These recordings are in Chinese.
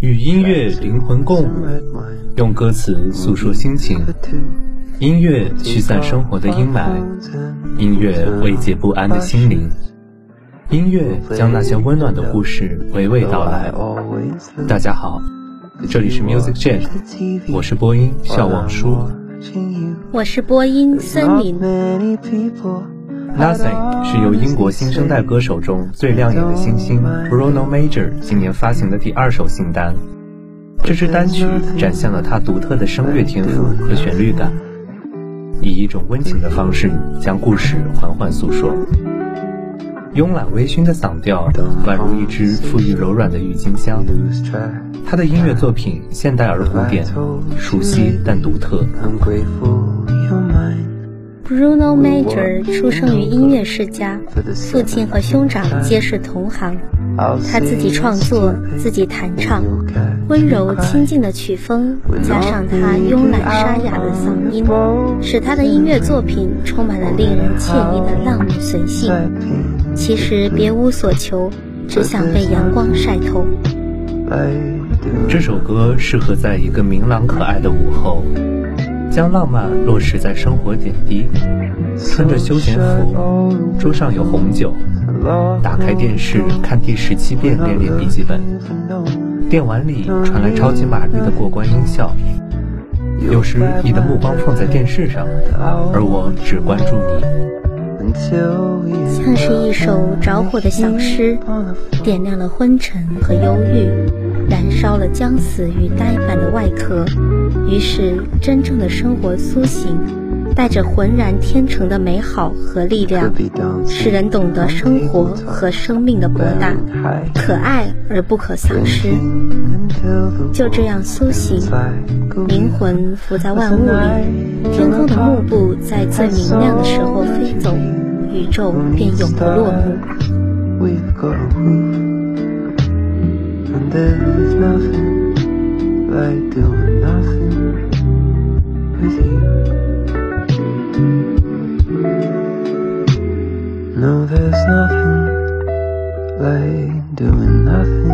与音乐灵魂共舞，用歌词诉说心情。音乐驱散生活的阴霾，音乐慰藉不安的心灵，音乐将那些温暖的故事娓娓道来。大家好，这里是 Music Jet，我是播音笑忘书，我是播音森林。Nothing 是由英国新生代歌手中最亮眼的新星 Bruno Major 今年发行的第二首新单。这支单曲展现了他独特的声乐天赋和旋律感，以一种温情的方式将故事缓缓诉说。慵懒微醺的嗓调，宛如一支馥郁柔软的郁金香。他的音乐作品现代而古典，熟悉但独特。Bruno Major 出生于音乐世家，父亲和兄长皆是同行。他自己创作，自己弹唱，温柔亲近的曲风，加上他慵懒沙哑的嗓音，使他的音乐作品充满了令人惬意的浪漫随性。其实别无所求，只想被阳光晒透。这首歌适合在一个明朗可爱的午后。将浪漫落实在生活点滴，穿着休闲服，桌上有红酒，打开电视看第十七遍《恋恋笔记本》，电玩里传来超级玛丽的过关音效。有时你的目光放在电视上，而我只关注你，像是一首着火的小诗，点亮了昏沉和忧郁。燃烧了将死与呆板的外壳，于是真正的生活苏醒，带着浑然天成的美好和力量，使人懂得生活和生命的博大，可爱而不可丧失。就这样苏醒，灵魂浮在万物里，天空的幕布在最明亮的时候飞走，宇宙便永不落幕。And there's nothing like doing nothing with you. No, there's nothing like doing nothing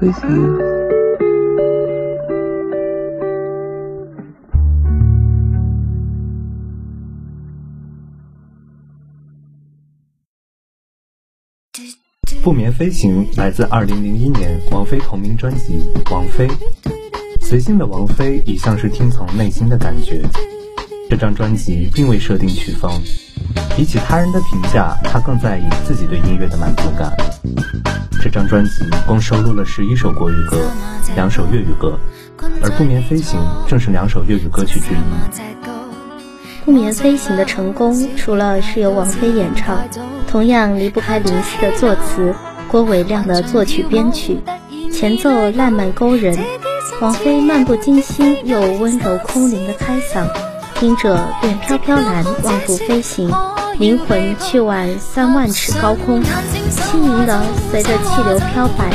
with you. 不眠飞行来自2001年王菲同名专辑《王菲》，随性的王菲一向是听从内心的感觉。这张专辑并未设定曲风，比起他人的评价，她更在意自己对音乐的满足感。这张专辑共收录了十一首国语歌，两首粤语歌，而《不眠飞行》正是两首粤语歌曲之一。《不眠飞行》的成功，除了是由王菲演唱。同样离不开林夕的作词，郭伟亮的作曲编曲，前奏烂漫勾人，王菲漫不经心又温柔空灵的开嗓，听着便飘飘然忘复飞行，灵魂去往三万尺高空，轻盈的随着气流飘摆，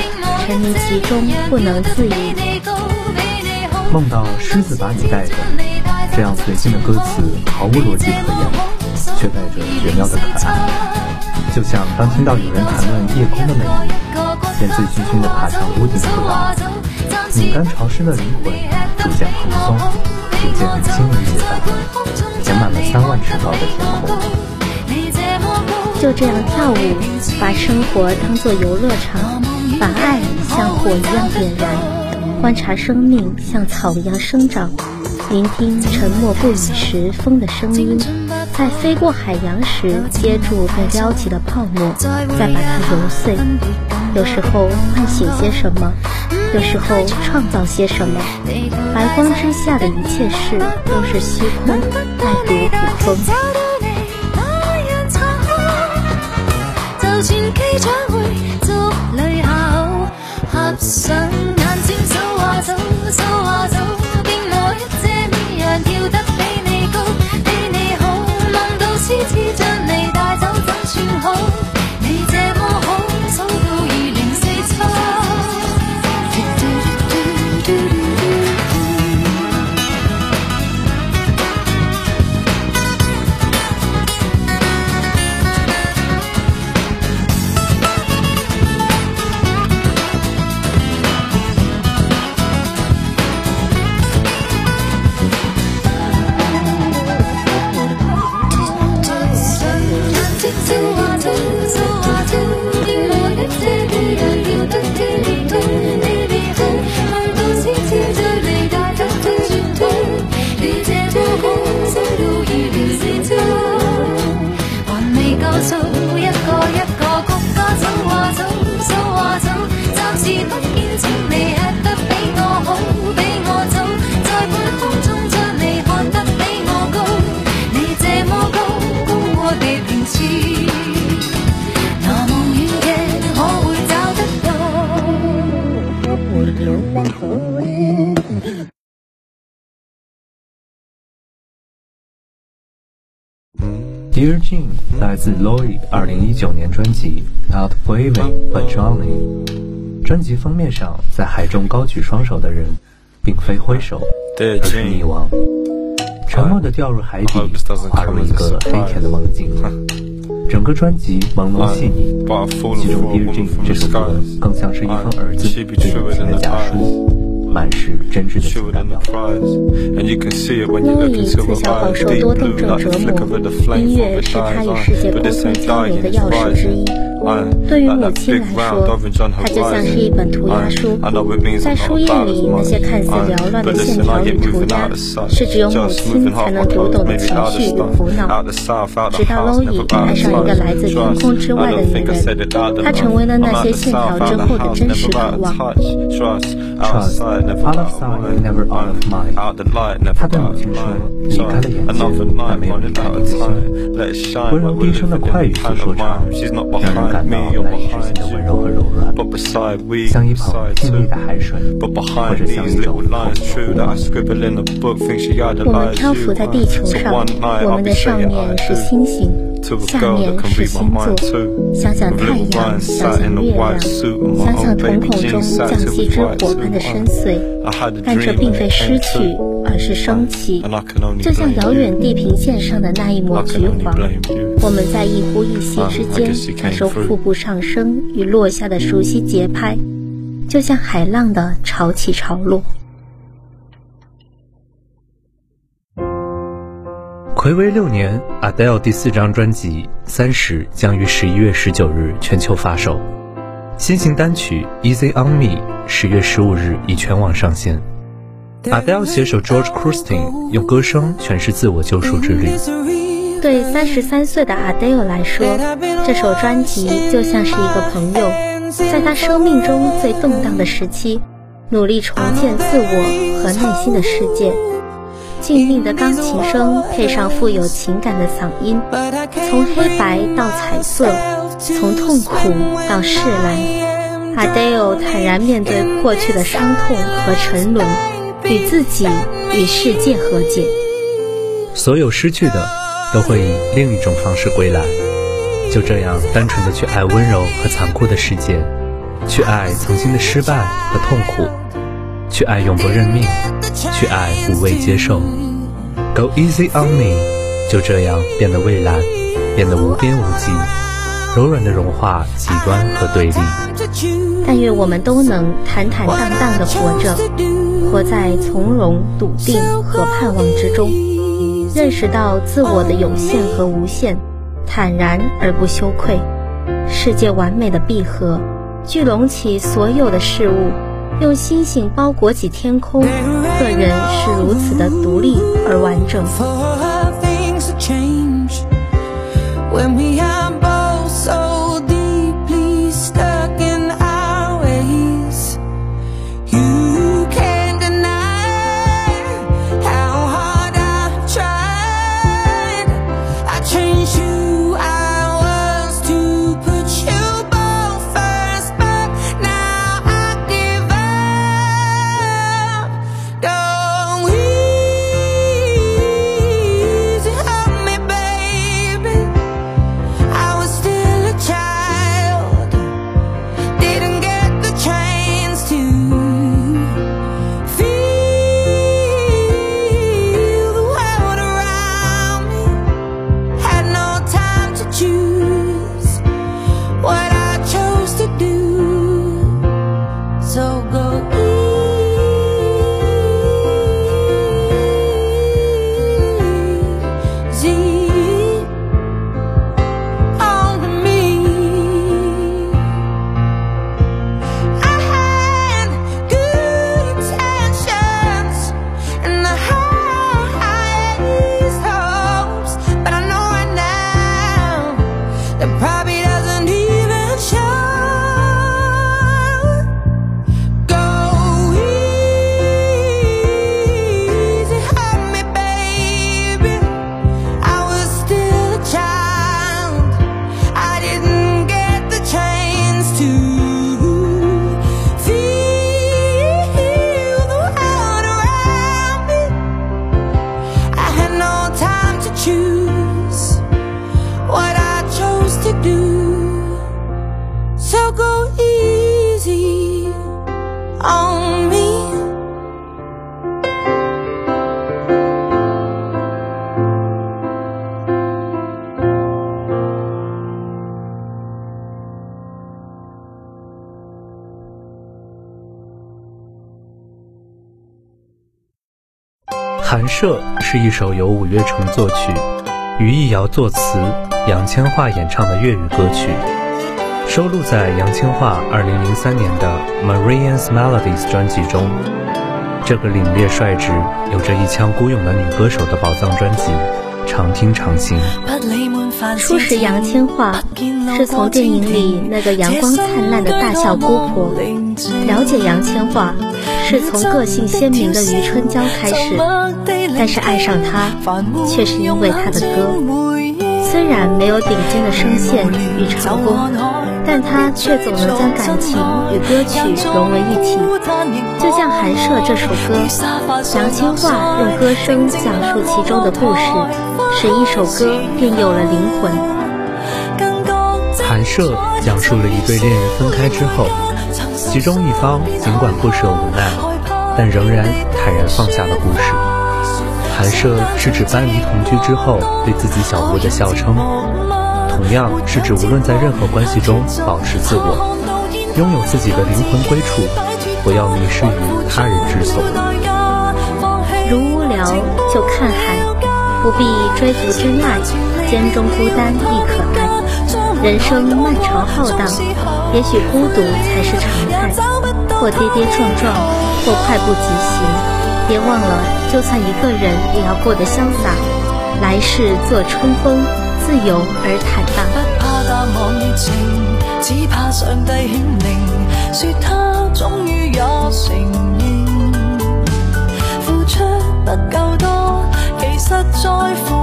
沉迷其中不能自已。梦到狮子把你带走，这样随性的歌词毫无逻辑可言，却带着绝妙的可爱。就像当听到有人谈论夜空的美丽，便醉醺醺地爬上屋顶不倒，拧干潮湿的灵魂逐渐蓬松，逐渐轻盈解放，填满了三万尺高的天空。就这样跳舞，把生活当作游乐场，把爱像火一样点燃，观察生命像草一样生长，聆听沉默不语时风的声音，在飞过海洋时接住被撩起的泡沫，再把它揉碎。有时候唤醒些什么，有时候创造些什么。白光之下的一切事都是虚空，爱如普通。上眼睛，走啊走，走啊走。home. Dear Jean 来自 Lloyd 二零一九年专辑 Not Brave But Johnny。专辑封面上，在海中高举双手的人，并非挥手，而是溺亡，沉默地掉入海底，滑入一个黑甜的梦境。整个专辑朦胧细腻，其中 Dear Jean 这首歌更像是一封儿子对母亲的家书。满是真挚的情感表达。洛伊自小饱受多动症折磨，音乐是他与世界沟通交流的钥匙之一。对于母亲来说，它就像是一本涂鸦书，在书页里那些看似缭乱的线条与涂鸦，是只有母亲才能读懂的情绪与苦恼。直到洛伊爱上一个来自天空之外的女人，他成为了那些线条之后的真实渴望。Out of sight, never out of mind。他对母亲说：“离开了眼睛，但没有离开你的心。”温柔低声的快语诉说唱，让人感到难以置信的温柔和柔软，像一捧静谧的海水，或者像一种透明的我们漂浮在地球上，我们的上面是星星，下面是星座。想想太阳，想想月亮，想想瞳孔中降气之火般的深邃。但这并非失去，而是升起，就像遥远地平线上的那一抹橘黄。我们在一呼一吸之间，感受腹部上升与落下的熟悉节拍，就像海浪的潮起潮落。暌违六年，Adele 第四张专辑《三十》将于十一月十九日全球发售。新型单曲《Easy on Me》十月十五日已全网上线。Adele 携手 George Clooney 用歌声诠释自我救赎之旅。对三十三岁的 Adele 来说，这首专辑就像是一个朋友，在他生命中最动荡的时期，努力重建自我和内心的世界。静谧的钢琴声配上富有情感的嗓音，从黑白到彩色。从痛苦到释然，Adele 坦然面对过去的伤痛和沉沦，与自己与世界和解。所有失去的，都会以另一种方式归来。就这样，单纯的去爱温柔和残酷的世界，去爱曾经的失败和痛苦，去爱永不认命，去爱无畏接受。Go easy on me，就这样变得蔚蓝，变得无边无际。柔软的融化极端和对立，但愿我们都能坦坦荡荡地活着，活在从容、笃定和盼望之中，认识到自我的有限和无限，坦然而不羞愧。世界完美的闭合，聚拢起所有的事物，用星星包裹起天空。个人是如此的独立而完整。For 寒舍是一首由五月成作曲，余艺瑶作词，杨千嬅演唱的粤语歌曲，收录在杨千嬅2003年的《Marian's Melodies》专辑中。这个凛冽率直、有着一腔孤勇的女歌手的宝藏专辑，常听常新。初识杨千嬅，是从电影里那个阳光灿烂的大笑姑婆；了解杨千嬅，是从个性鲜明的余春娇开始。但是爱上她，却是因为她的歌。虽然没有顶尖的声线与唱功，但她却总能将感情与歌曲融为一体。就像《寒舍》这首歌，杨千嬅用歌声讲述其中的故事。使一首歌便有了灵魂。寒舍讲述了一对恋人分开之后，其中一方尽管不舍无奈，但仍然坦然放下了故事。寒舍是指搬离同居之后对自己小屋的笑称，同样是指无论在任何关系中保持自我，拥有自己的灵魂归处，不要迷失于他人之所。如无聊，就看海。不必追逐真爱，间中孤单亦可。人生漫长浩荡，也许孤独才是常态。或跌跌撞撞，或快步疾行，别忘了，就算一个人，也要过得潇洒。来世做春风，自由而坦荡。不怕淡忘热情，只怕上帝显灵，说他终于也承认，付出不够多。实在乎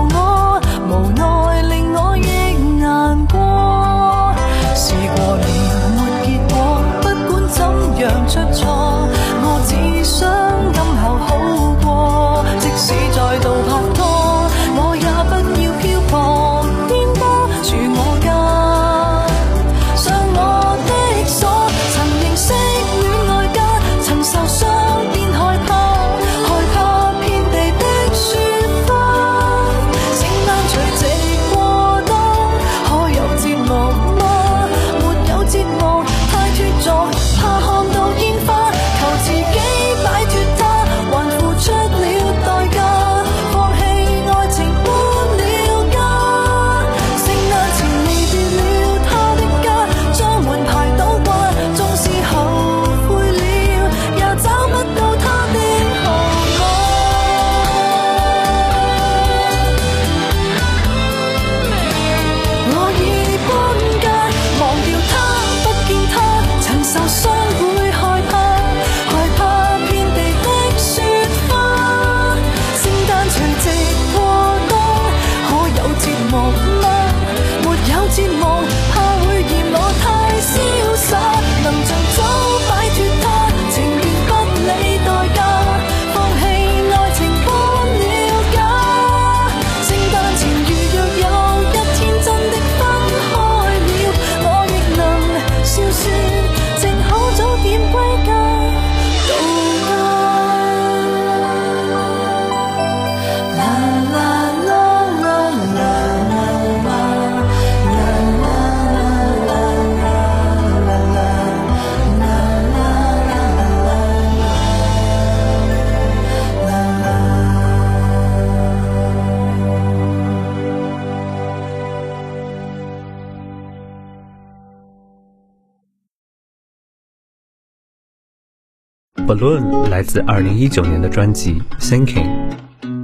Balloon 来自2019年的专辑《Thinking》，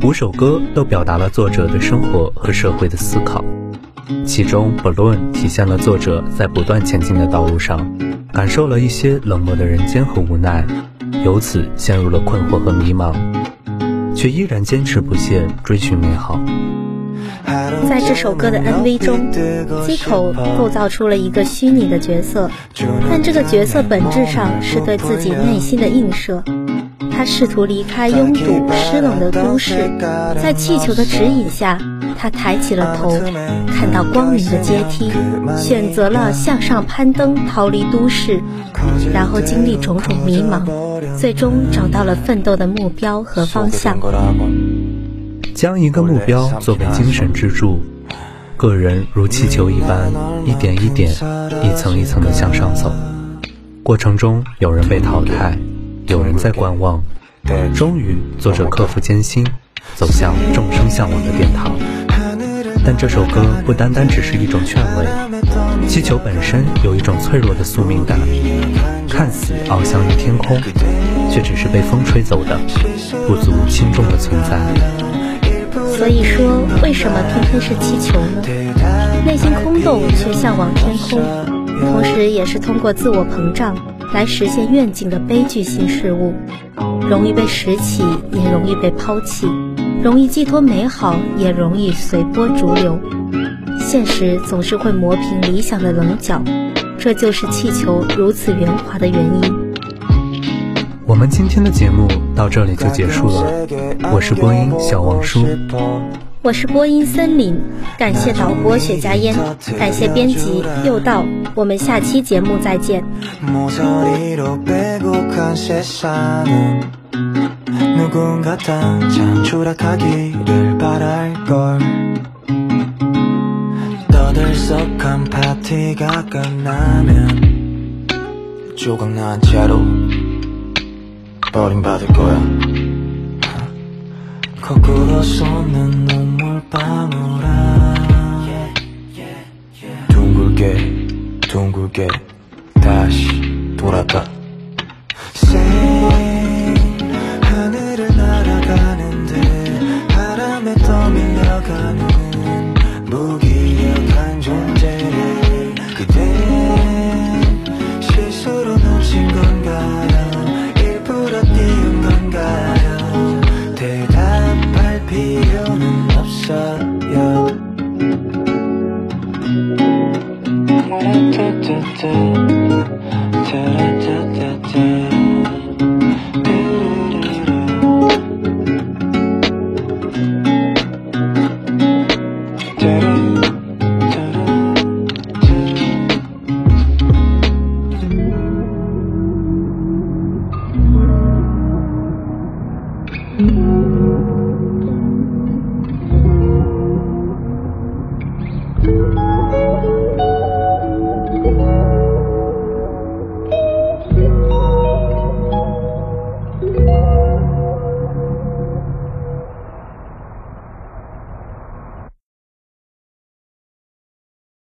五首歌都表达了作者对生活和社会的思考。其中，《Balloon》体现了作者在不断前进的道路上，感受了一些冷漠的人间和无奈，由此陷入了困惑和迷茫，却依然坚持不懈追寻美好。在这首歌的 MV 中，Zico 构造出了一个虚拟的角色，但这个角色本质上是对自己内心的映射。他试图离开拥堵、湿冷的都市，在气球的指引下，他抬起了头，看到光明的阶梯，选择了向上攀登，逃离都市，然后经历种种迷茫，最终找到了奋斗的目标和方向。将一个目标作为精神支柱，个人如气球一般，一点一点、一层一层地向上走。过程中，有人被淘汰，有人在观望。终于，作者克服艰辛，走向众生向往的殿堂。但这首歌不单单只是一种劝慰，气球本身有一种脆弱的宿命感，看似翱翔于天空，却只是被风吹走的不足轻重的存在。所以说，为什么偏偏是气球呢？内心空洞却向往天空，同时也是通过自我膨胀来实现愿景的悲剧性事物，容易被拾起，也容易被抛弃。容易寄托美好，也容易随波逐流。现实总是会磨平理想的棱角，这就是气球如此圆滑的原因。我们今天的节目到这里就结束了。我是播音小王叔，我是播音森林。感谢导播雪茄烟，感谢编辑又道。我们下期节目再见。 누군가 당장 추락하기를 바랄걸 떠들썩한 파티가 끝나면 조각난 채로 버림받을 거야. 거꾸로 쏟는 눈물방울아 둥글게 둥글게 다시 돌아가